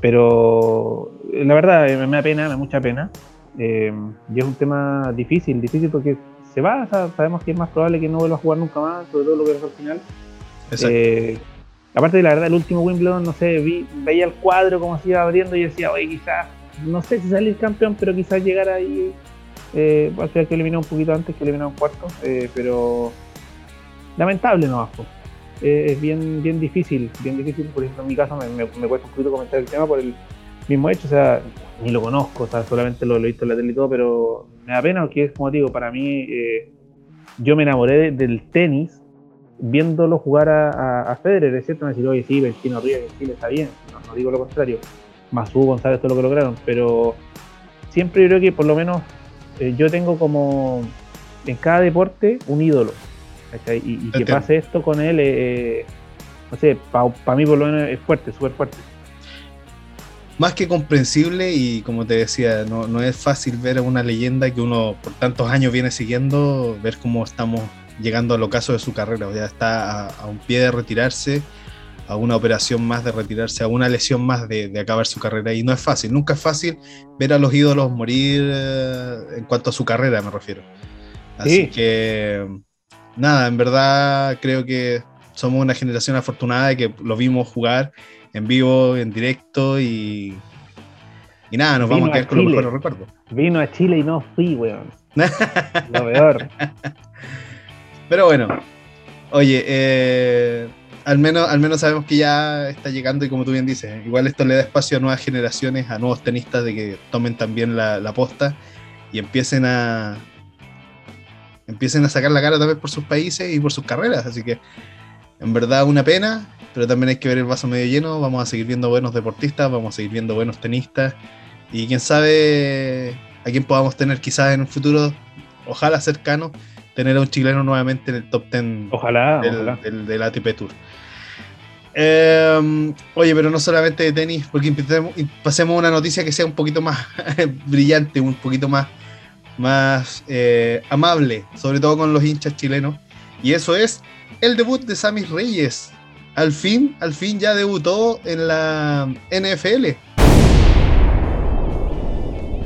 Pero eh, la verdad eh, me da pena, me da mucha pena. y es un tema difícil, difícil porque se va, sabemos que es más probable que no vuelva a jugar nunca más, sobre todo lo que es al final. aparte de la verdad, el último Wimbledon, no sé, vi, veía el cuadro como se iba abriendo y decía, oye, quizás, no sé si salir campeón, pero quizás llegar ahí eh, al final que eliminar un poquito antes que eliminar un cuarto, eh, pero lamentable no eh, es bien, bien difícil, bien difícil, por ejemplo en mi caso me, cuesta un poquito comentar el tema por el mismo hecho, o sea, ni lo conozco, o sea, solamente lo, he visto en la tele y todo, pero me da pena porque es como digo, para mí eh, yo me enamoré del tenis viéndolo jugar a, a, Federer, es cierto, me decir, oye, sí, Ríos en Chile está bien, no, digo lo contrario, Masú, González, todo lo que lograron, pero siempre creo que por lo menos eh, yo tengo como en cada deporte un ídolo. Y, que pase esto con él, eh, eh, no sé, para mí por lo menos es fuerte, súper fuerte. Más que comprensible y como te decía, no, es fácil ver a una leyenda que uno por tantos años viene siguiendo, ver cómo estamos llegando al ocaso de su carrera, ya está a un pie de retirarse a una operación más de retirarse, a una lesión más de, acabar su carrera. Y no es fácil, nunca es fácil ver a los ídolos morir eh, en cuanto a su carrera, me refiero. Así que, nada, en verdad creo que somos una generación afortunada de que lo vimos jugar en vivo, en directo y, y nada, nos vamos a quedar con los mejores recuerdos. Vino a Chile y no fui, weón. [laughs] lo peor. Pero bueno, oye, eh, al menos, al menos sabemos que ya está llegando y como tú bien dices, igual esto le da espacio a nuevas generaciones, a nuevos tenistas de que tomen también la, la posta y empiecen a empiecen a sacar la cara también por sus países y por sus carreras. Así que en verdad una pena, pero también hay que ver el vaso medio lleno. Vamos a seguir viendo buenos deportistas, vamos a seguir viendo buenos tenistas y quién sabe a quién podamos tener quizás en un futuro, ojalá cercano, tener a un chileno nuevamente en el top 10 ojalá, del, Del, ATP Tour. Em, oye, pero no solamente de tenis, porque pasemos a una noticia que sea un poquito más [laughs] brillante, un poquito más, más eh, amable, sobre todo con los hinchas chilenos. Y eso es el debut de Sammy Reyes. Al fin, al fin ya debutó en la NFL.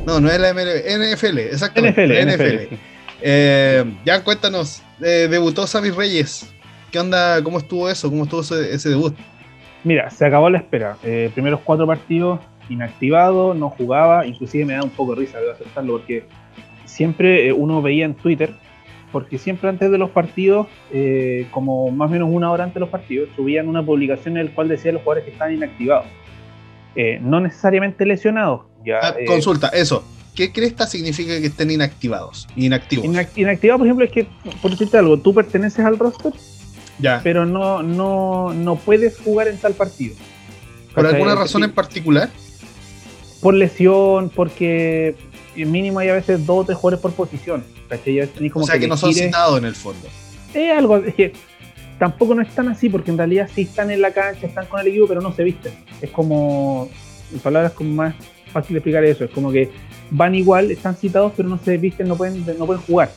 No, no es la MLB, NFL, exactamente. NFL, NFL. Eh, ya cuéntanos, eh, debutó Sammy Reyes. ¿Qué onda? ¿Cómo estuvo eso? ¿Cómo estuvo ese, debut? Mira, se acabó la espera. Eh, primeros cuatro partidos inactivado, no jugaba, inclusive me da un poco de risa, debo aceptarlo, porque siempre eh, uno veía en Twitter, porque siempre antes de los partidos, como más o menos una hora antes de los partidos, subían una publicación en la cual decía los jugadores que estaban inactivados. no necesariamente lesionados. Ya, ah, consulta, eso. ¿qué cresta significa que estén inactivados? Inactivos. inactivado, por ejemplo, es que, por decirte algo, tú perteneces al roster, ya. pero no, no, no puedes jugar en tal partido. ¿Por alguna razón en particular? Por lesión, porque mínimo hay a veces dos o tres jugadores por posición. o sea que, no son citados en el fondo. Es algo, es que tampoco no están así, porque en realidad sí están en la cancha, están con el equipo, pero no se visten. Es como, en palabras como más fácil de explicar eso, es como que van igual, están citados, pero no se visten, no pueden, no pueden jugar.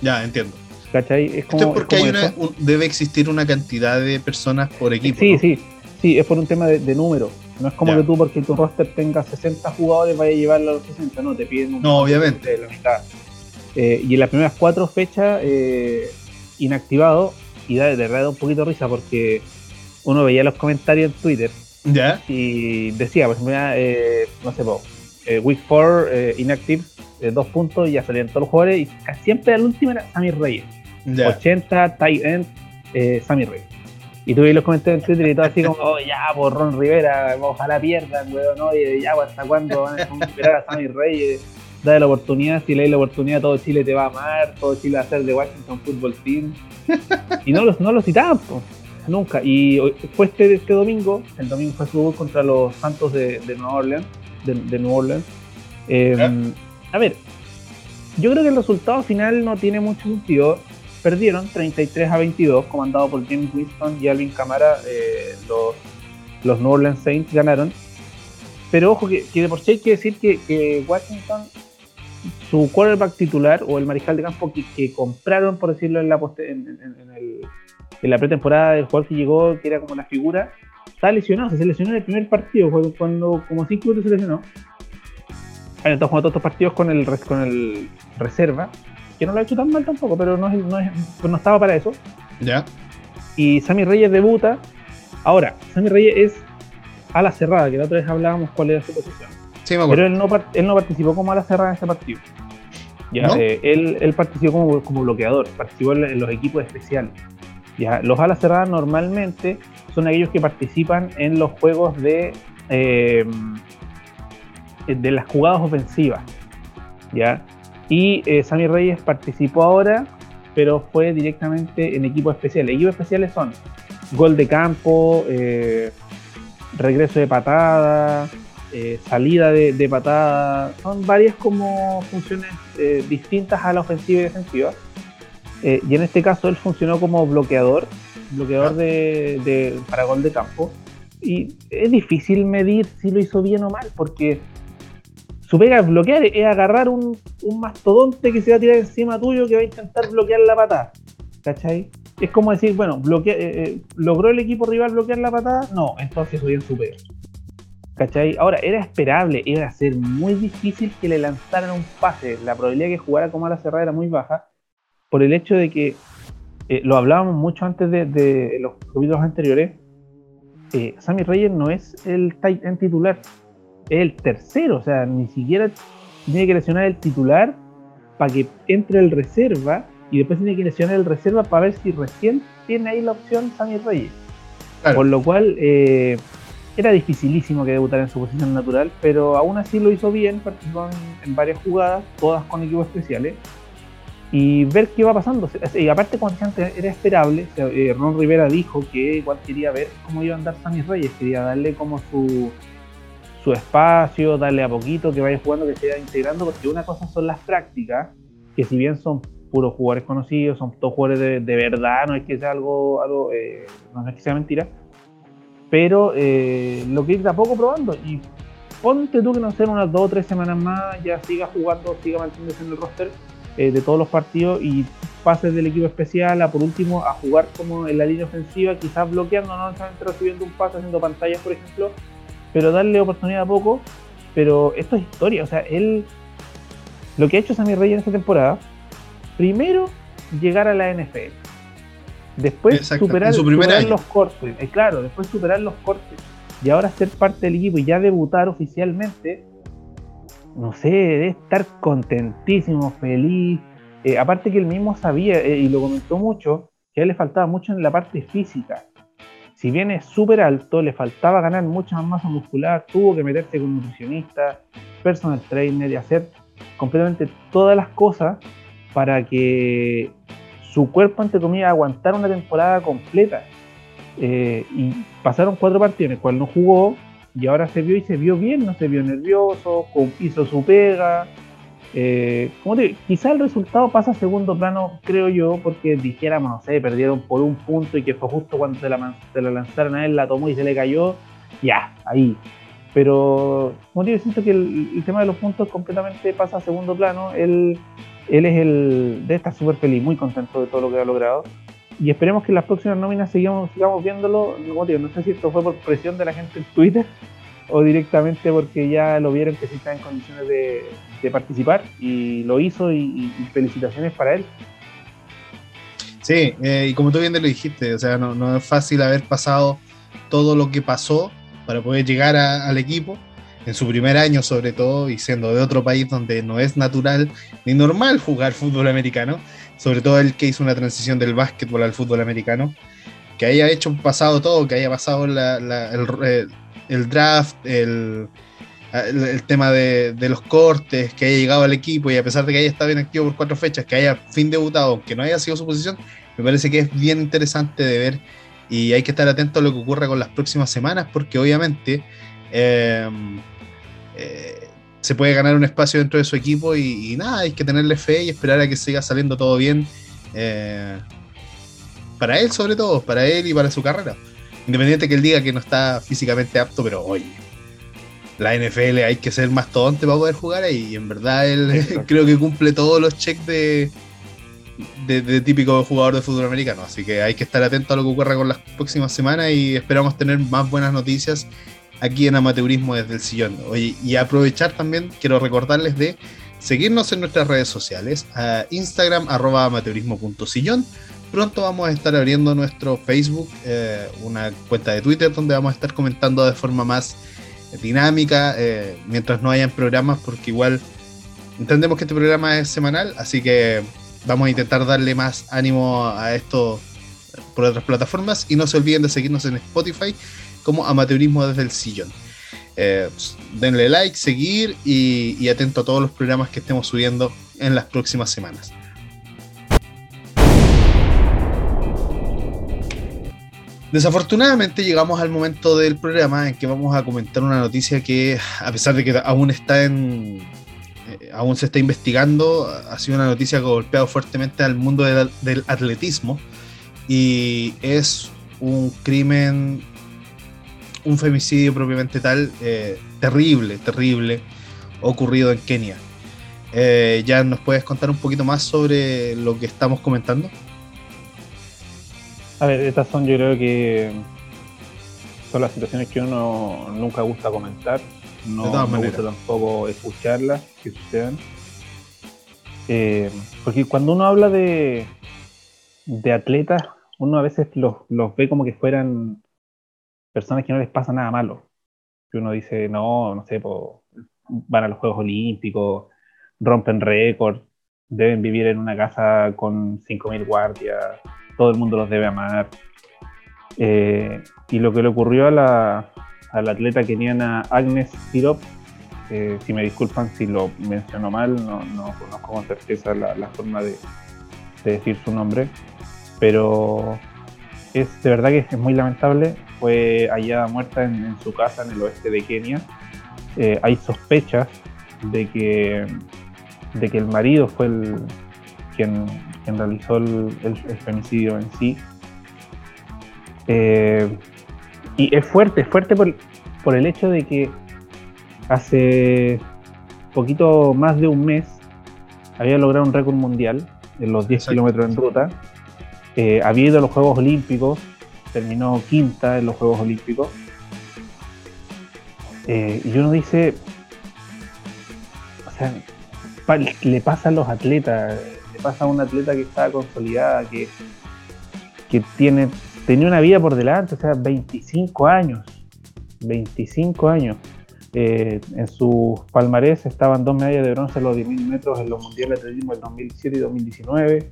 Ya, entiendo. ¿Cachai? Es como, porque hay una, debe existir una cantidad de personas por equipo. Sí, sí, sí, es por un tema de, número. No es como que tú, porque tu roster tenga 60 jugadores, vayas a llevarlo a los 60, no, te piden un. No, obviamente. De la mitad. Eh, y en las primeras cuatro fechas, eh, inactivado, y de verdad da un poquito de risa porque uno veía los comentarios en Twitter. ¿Ya? Y decía, pues, eh, no sé, eh, Week 4 eh, inactive, dos puntos y ya salían todos los jugadores. Y siempre al último era Sammy Reyes. 80, tight end, eh, Sammy Reyes. Y tuve los comentarios en Twitter y todo así como, [laughs] oh, ya, por Ron Rivera, ojalá pierdan, weón, no, ya, ¿hasta cuándo van a esperar a Sammy Reyes? Dale la oportunidad, si le das la oportunidad, todo Chile te va a amar, todo Chile va a ser de Washington Football Team. y no los, no los citaban, nunca. Y fue este, este domingo, el domingo fue su contra los Santos de, de Nueva Orleans de, de New Orleans. Em, a ver, yo creo que el resultado final no tiene mucho sentido. Perdieron 33 a 22, comandado por James Winston y Alvin Camara. Eh, los, los New Orleans Saints ganaron. Pero ojo, que, de por sí hay que decir que, Washington su quarterback titular o el mariscal de campo que, compraron, por decirlo, en la, en, la pretemporada del jugador que llegó, que era como la figura, está lesionado, se lesionó en el primer partido, cuando como cinco minutos se lesionó. Han estado jugando todos estos partidos con el, con el reserva, que no lo ha hecho tan mal tampoco, pero no, no, pues no estaba para eso. Ya. Y Sammy Reyes debuta. Ahora, Sammy Reyes es a la cerrada, que la otra vez hablábamos cuál era su posición. Sí, me Pero él no, él no participó como a la cerrada en ese partido. Ya, eh, él, él, participó como, como, bloqueador, participó en, los equipos especiales. Ya, los alas cerradas normalmente son aquellos que participan en los juegos de, eh, de las jugadas ofensivas. ¿ya? Y eh, Sammy Reyes participó ahora, pero fue directamente en equipos especiales. Equipos especiales son gol de campo, eh, regreso de patada, eh, salida de, patada. Son varias como funciones distintas a la ofensiva y defensiva. y en este caso él funcionó como bloqueador, bloqueador de, para gol de campo. Y es difícil medir si lo hizo bien o mal, porque su pega es bloquear, es agarrar un, mastodonte que se va a tirar encima tuyo que va a intentar bloquear la patada. ¿Cachai? Es como decir, bueno, bloquea, eh, eh, ¿logró el equipo rival bloquear la patada? No, entonces en su pega. ¿Cachai? Ahora, era esperable, iba a ser muy difícil que le lanzaran un pase. La probabilidad de que jugara como a la cerrada era muy baja, por el hecho de que, eh, lo hablábamos mucho antes de, los capítulos anteriores, Sammy Reyes no es el tight end titular, el tercero, o sea, ni siquiera tiene que lesionar el titular para que entre el reserva y después tiene que lesionar el reserva para ver si recién tiene ahí la opción Sammy Reyes. Por lo cual eh, era dificilísimo que debutara en su posición natural, pero aún así lo hizo bien, participó en, varias jugadas, todas con equipos especiales, y ver qué va pasando. Y aparte, como antes era esperable, eh, Ron Rivera dijo que igual quería ver cómo iba a andar Sammy Reyes, quería darle como su su espacio, darle a poquito, que vaya jugando, que se vaya integrando, porque una cosa son las prácticas, que si bien son puros jugadores conocidos, son todos jugadores de, verdad, no es que sea algo, algo eh, no es que sea mentira, pero eh, lo que ir de a poco probando y ponte tú que no sé, unas dos o tres semanas más ya siga jugando, siga manteniéndose en el roster eh, de todos los partidos y pases del equipo especial a por último a jugar como en la línea ofensiva, quizás bloqueando, no necesariamente recibiendo un pase, haciendo pantallas, por ejemplo, pero darle oportunidad a poco. Pero esto es historia, o sea, él, lo que ha hecho Sammy Reyes en esta temporada, primero llegar a la NFL, después superar, los cortes, eh, claro, después superar los cortes y ahora ser parte del equipo y ya debutar oficialmente, no sé, debe estar contentísimo, feliz. Eh, aparte que él mismo sabía, eh, y lo comentó mucho, que a él le faltaba mucho en la parte física si bien es súper alto, le faltaba ganar mucha masa muscular, tuvo que meterse con nutricionista, personal trainer y hacer completamente todas las cosas para que su cuerpo, entre comillas, aguantara una temporada completa. Eh, y pasaron cuatro partidos en el cual no jugó y ahora se vio y se vio bien, no se vio nervioso, hizo su pega, eh, como te quizá el resultado pasa a segundo plano, creo yo, porque dijéramos, no sé, perdieron por un punto y que fue justo cuando se la, lanzaron a él, la tomó y se le cayó, ya, ahí. Pero, como te siento que el, tema de los puntos completamente pasa a segundo plano. Él, él es el de estar súper feliz, muy contento de todo lo que ha logrado. Y esperemos que en las próximas nóminas sigamos, sigamos viéndolo. no sé si esto fue por presión de la gente en Twitter o directamente porque ya lo vieron que sí está en condiciones de, participar y lo hizo y, felicitaciones para él. Sí, eh, y como tú bien lo dijiste, o sea, no, es fácil haber pasado todo lo que pasó para poder llegar al equipo en su primer año sobre todo y siendo de otro país donde no es natural ni normal jugar fútbol americano, sobre todo el que hizo una transición del básquetbol al fútbol americano, que haya hecho pasado todo, que haya pasado el, eh, draft, el, el, tema de, los cortes, que haya llegado al equipo y a pesar de que haya estado bien activo por cuatro fechas, que haya fin debutado, aunque no haya sido su posición, me parece que es bien interesante de ver y hay que estar atento a lo que ocurra con las próximas semanas porque obviamente em, eh, se puede ganar un espacio dentro de su equipo y, nada, hay que tenerle fe y esperar a que siga saliendo todo bien. Eh, para él sobre todo, para él y para su carrera. Independiente que él diga que no está físicamente apto, pero oye, la NFL hay que ser más tonte para poder jugar ahí. Y en verdad él [laughs] creo que cumple todos los checks de, de, típico jugador de fútbol americano. Así que hay que estar atento a lo que ocurra con las próximas semanas y esperamos tener más buenas noticias aquí en Amateurismo desde el sillón. Oye, y aprovechar también, quiero recordarles de seguirnos en nuestras redes sociales, a Instagram arroba amateurismo.sillón. Pronto vamos a estar abriendo nuestro Facebook, eh, una cuenta de Twitter donde vamos a estar comentando de forma más dinámica, eh, mientras no hayan programas, porque igual entendemos que este programa es semanal, así que vamos a intentar darle más ánimo a esto por otras plataformas y no se olviden de seguirnos en Spotify como Amateurismo desde el sillón. Eh, denle like, seguir y, atento a todos los programas que estemos subiendo en las próximas semanas. Desafortunadamente llegamos al momento del programa en que vamos a comentar una noticia que, a pesar de que aún está en, eh, aún se está investigando, ha sido una noticia que ha golpeado fuertemente al mundo del atletismo y es un crimen un femicidio propiamente tal, eh, terrible, terrible, ocurrido en Kenia. Eh, ¿Ya nos puedes contar un poquito más sobre lo que estamos comentando? A ver, estas son yo creo que son las situaciones que uno nunca gusta comentar, no me gusta tampoco escucharlas que sucedan. Eh, porque cuando uno habla de, de atletas, uno a veces los, los ve como que fueran personas que no les pasa nada malo. Que uno dice, no, no sé, van a los Juegos Olímpicos, rompen récord, deben vivir en una casa con 5.000 guardias, todo el mundo los debe amar. Eh, y lo que le ocurrió a la, a la atleta keniana Agnes Sirop, eh, si me disculpan si lo menciono mal, no, no conozco con certeza la, forma de, de, decir su nombre, pero es de verdad que es muy lamentable fue hallada muerta en, su casa en el oeste de Kenia. Eh, hay sospechas de que, de que el marido fue el, quien, realizó el, femicidio en sí. Eh, y es fuerte, es fuerte por, el hecho de que hace poquito más de un mes había logrado un récord mundial en los 10 kilómetros en ruta. Eh, había ido a los Juegos Olímpicos terminó quinta en los Juegos Olímpicos. Eh, y uno dice, o sea, le pasa a los atletas, le pasa a un atleta que está consolidada, que, que tiene, tenía una vida por delante, o sea, 25 años, 25 años. Eh, en sus palmarés estaban dos medallas de bronce en los 10.000 metros en los mundiales de atletismo del 2007 y 2019.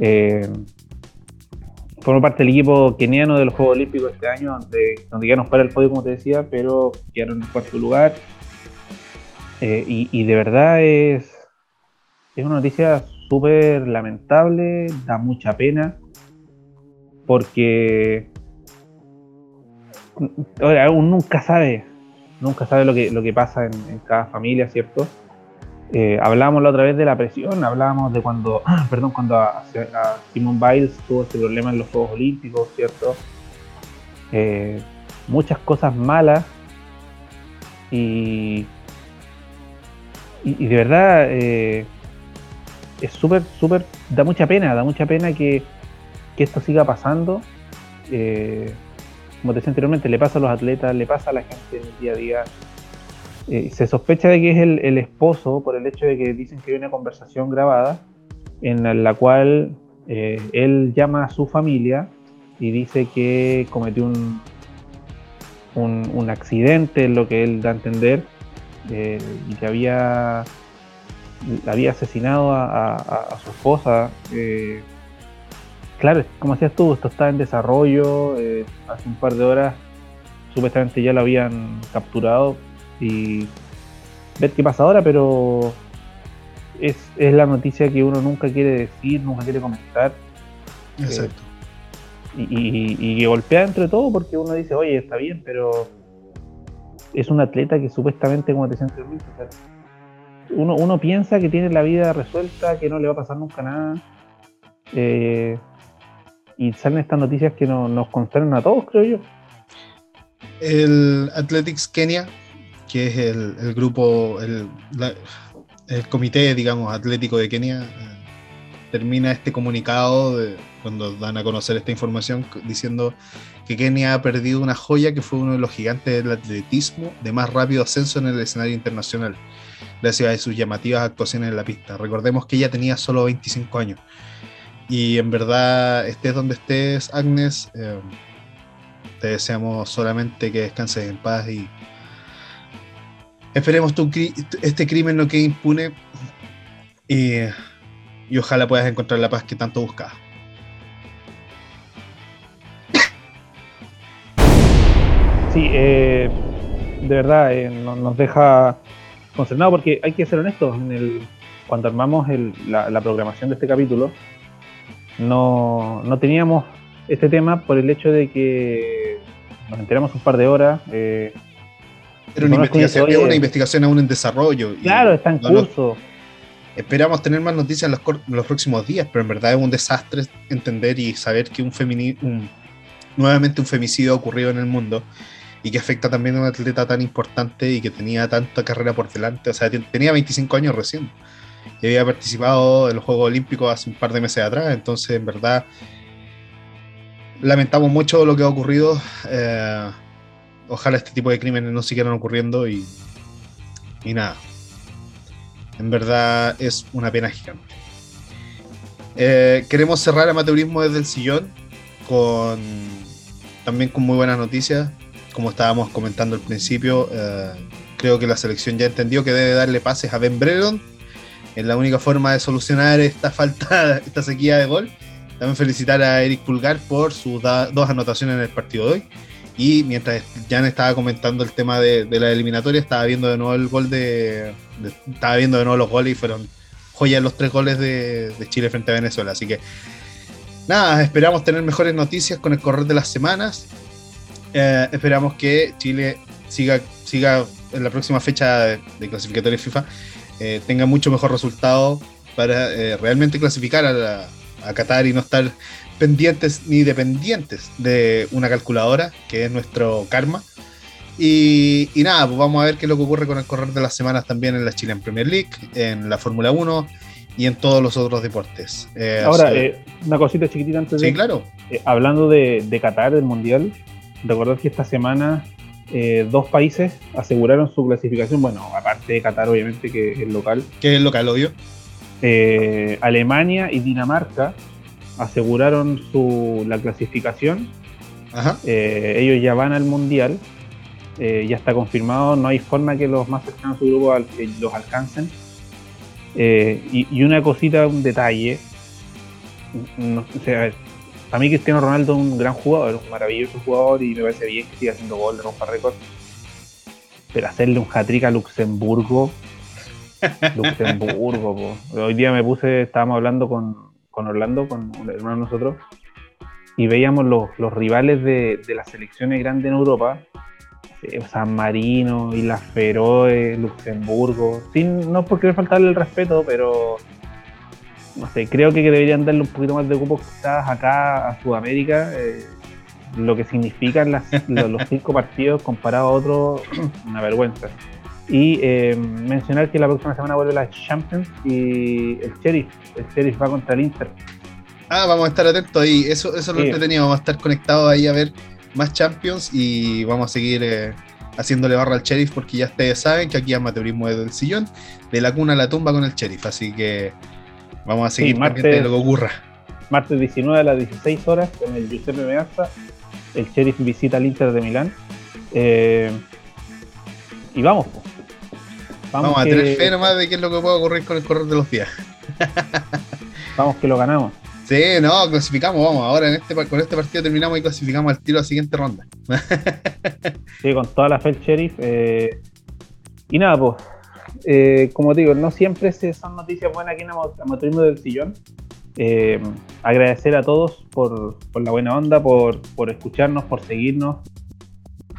Eh, formó parte del equipo keniano de los Juegos Olímpicos este año, donde, donde quedaron fuera el podio, como te decía, pero quedaron en cuarto lugar. Eh, y, de verdad es, es una noticia súper lamentable, da mucha pena, porque uno nunca sabe, nunca sabe lo que, lo que pasa en, cada familia, ¿cierto? Eh, hablábamos la otra vez de la presión, hablábamos de cuando, [clears throat] perdón, cuando a, Simon Biles tuvo ese problema en los Juegos Olímpicos, ¿cierto? Eh, muchas cosas malas y, y, de verdad eh, es súper, súper, da mucha pena, da mucha pena que, que esto siga pasando. como te decía anteriormente, le pasa a los atletas, le pasa a la gente en el día a día. Eh, se sospecha de que es el, esposo por el hecho de que dicen que hay una conversación grabada en la cual eh, él llama a su familia y dice que cometió un, un, accidente, en lo que él da a entender, eh, y que había, había asesinado a, su esposa. claro, como decías tú, esto está en desarrollo, hace un par de horas supuestamente ya lo habían capturado y ver qué pasa ahora, pero es, la noticia que uno nunca quiere decir, nunca quiere comentar. Exacto. Eh, y, y, golpea entre todo porque uno dice, oye, está bien, pero es un atleta que supuestamente, como te decía anteriormente, uno, uno piensa que tiene la vida resuelta, que no le va a pasar nunca nada. Eh, y salen estas noticias que nos concernen a todos, creo yo. El Athletics Kenia que es el, grupo, el, el, comité, digamos, atlético de Kenia, eh, termina este comunicado cuando dan a conocer esta información diciendo que Kenia ha perdido una joya que fue uno de los gigantes del atletismo de más rápido ascenso en el escenario internacional, gracias a sus llamativas actuaciones en la pista. Recordemos que ella tenía solo 25 años. Y en verdad, estés donde estés, Agnes, eh, te deseamos solamente que descanses en paz y esperemos tu, este crimen no quede impune y, y ojalá puedas encontrar la paz que tanto buscas. Sí, eh, de verdad eh, nos deja concernado porque hay que ser honestos. En el, cuando armamos la, programación de este capítulo, no, teníamos este tema por el hecho de que nos enteramos un par de horas. Eh, Era una investigación, es una investigación aún en desarrollo. Claro, está en curso. esperamos tener más noticias en los, próximos días, pero en verdad es un desastre entender y saber que un, un nuevamente un femicidio ha ocurrido en el mundo y que afecta también a un atleta tan importante y que tenía tanta carrera por delante. O sea, tenía 25 años recién y había participado en los Juegos Olímpicos hace un par de meses atrás. Entonces, en verdad, lamentamos mucho lo que ha ocurrido. Eh, ojalá este tipo de crímenes no siguieran ocurriendo y, y nada. En verdad es una pena gigante. Eh, queremos cerrar amateurismo desde el sillón con también con muy buenas noticias como estábamos comentando al principio, eh, creo que la selección ya entendió que debe darle pases a Ben Brereton. Es la única forma de solucionar esta falta, [laughs] esta sequía de gol. También felicitar a Eric Pulgar por sus dos anotaciones en el partido de hoy. Y mientras Jan estaba comentando el tema de, la eliminatoria, estaba viendo de nuevo el gol de, Estaba viendo de nuevo los goles y fueron joyas los tres goles de, de Chile frente a Venezuela. Así que nada, esperamos tener mejores noticias con el correr de las semanas. Eh, esperamos que Chile siga, siga en la próxima fecha de, clasificatoria FIFA, eh, tenga mucho mejor resultado para eh, realmente clasificar a, Qatar y no estar pendientes ni dependientes de una calculadora, que es nuestro karma. Y, nada, pues vamos a ver qué es lo que ocurre con el correr de las semanas también en la Chile Premier League, en la Fórmula 1 y en todos los otros deportes. Ahora, una cosita chiquitita antes de. Sí, claro. hablando de, de Qatar, del Mundial, recordar que esta semana eh, dos países aseguraron su clasificación, bueno, aparte de Qatar obviamente que es el local. ¿Qué es el local, obvio? Eh, Alemania y Dinamarca aseguraron su, la clasificación. Eh, ellos ya van al Mundial, ya está confirmado, no hay forma que los más cercanos a su grupo los alcancen. Y, y, una cosita, un detalle, no, o sea, a mí Cristiano Ronaldo es un gran jugador, un maravilloso jugador y me parece bien que siga haciendo gol de rompa récord. Pero hacerle un hat-trick a Luxemburgo, [laughs] Luxemburgo, hoy día me puse, estábamos hablando con, Orlando, con un hermano de nosotros, y veíamos los, rivales de, las selecciones grandes en Europa, San Marino, Islas Feroe, Luxemburgo, sin, no por querer faltarle el respeto, pero no sé, creo que deberían darle un poquito más de cupo quizás acá a Sudamérica, eh, lo que significan [laughs] los, cinco partidos comparado a otros, [clears throat] una vergüenza. Y eh, mencionar que la próxima semana vuelve la Champions y el Sheriff, el Sheriff va contra el Inter. Ah, vamos a estar atentos ahí, eso, eso es lo entretenido, vamos a estar conectados ahí a ver más Champions y vamos a seguir eh, haciéndole barra al Sheriff porque ya ustedes saben que aquí amateurismo es del sillón, de la cuna a la tumba con el Sheriff, así que Vamos a seguir martes, lo que ocurra. Martes 19 a las 16 horas en el Giuseppe Meazza. El Sheriff visita al Inter de Milán. Eh, y vamos. Vamos, a tener fe nomás de qué es lo que puede ocurrir con el correr de los días. [laughs] vamos que lo ganamos. Sí, no, clasificamos, vamos. Ahora en este, con este partido terminamos y clasificamos al tiro a la siguiente ronda. [laughs] sí, con toda la fe el Sheriff. Eh, y nada, pues eh, como digo, no siempre son noticias buenas aquí en Amateurismo del Sillón. Eh, agradecer a todos por, la buena onda, por, escucharnos, por seguirnos.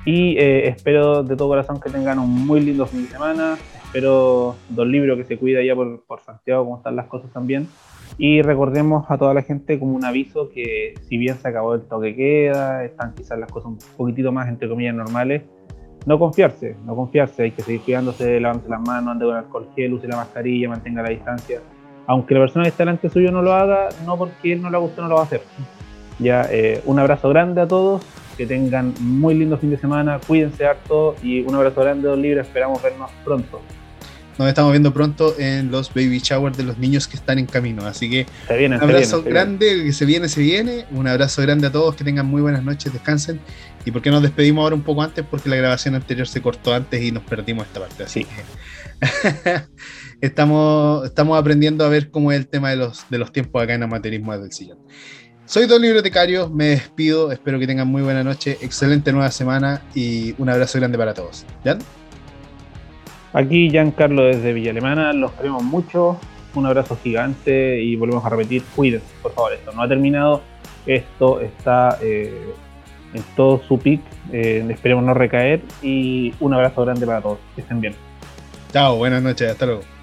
Y eh, espero de todo corazón que tengan un muy lindo fin de semana. Espero Don Libro que se cuida ya por, por Santiago, como están las cosas también. Y recordemos a toda la gente como un aviso que si bien se acabó el toque queda, están quizás las cosas un poquitito más entre comillas normales, no confiarse, no confiarse, hay que seguir cuidándose, lavándose las manos, ande con alcohol gel, use la mascarilla, mantenga la distancia. Aunque la persona que está delante suyo no lo haga, no porque él no le guste, no lo va a hacer. Ya, eh, un abrazo grande a todos, que tengan muy lindo fin de semana, cuídense harto y un abrazo grande, Don Libre, esperamos vernos pronto. Nos estamos viendo pronto en los baby showers de los niños que están en camino. Así que un abrazo grande, que se viene, se viene. Un abrazo grande a todos, que tengan muy buenas noches, descansen. ¿Y por qué nos despedimos ahora un poco antes? Porque la grabación anterior se cortó antes y nos perdimos esta parte. Así que [laughs] estamos, estamos aprendiendo a ver cómo es el tema de los, de los tiempos acá en Amateurismo del Sillón. Soy Don Bibliotecario, me despido, espero que tengan muy buena noche, excelente nueva semana y un abrazo grande para todos. ¿Jan? Aquí Giancarlo desde Villa Alemana, los queremos mucho, un abrazo gigante y volvemos a repetir, cuídense, por favor, esto no ha terminado, esto está eh, en todo su pic, eh, esperemos no recaer y un abrazo grande para todos, que estén bien. Chao, buenas noches, hasta luego.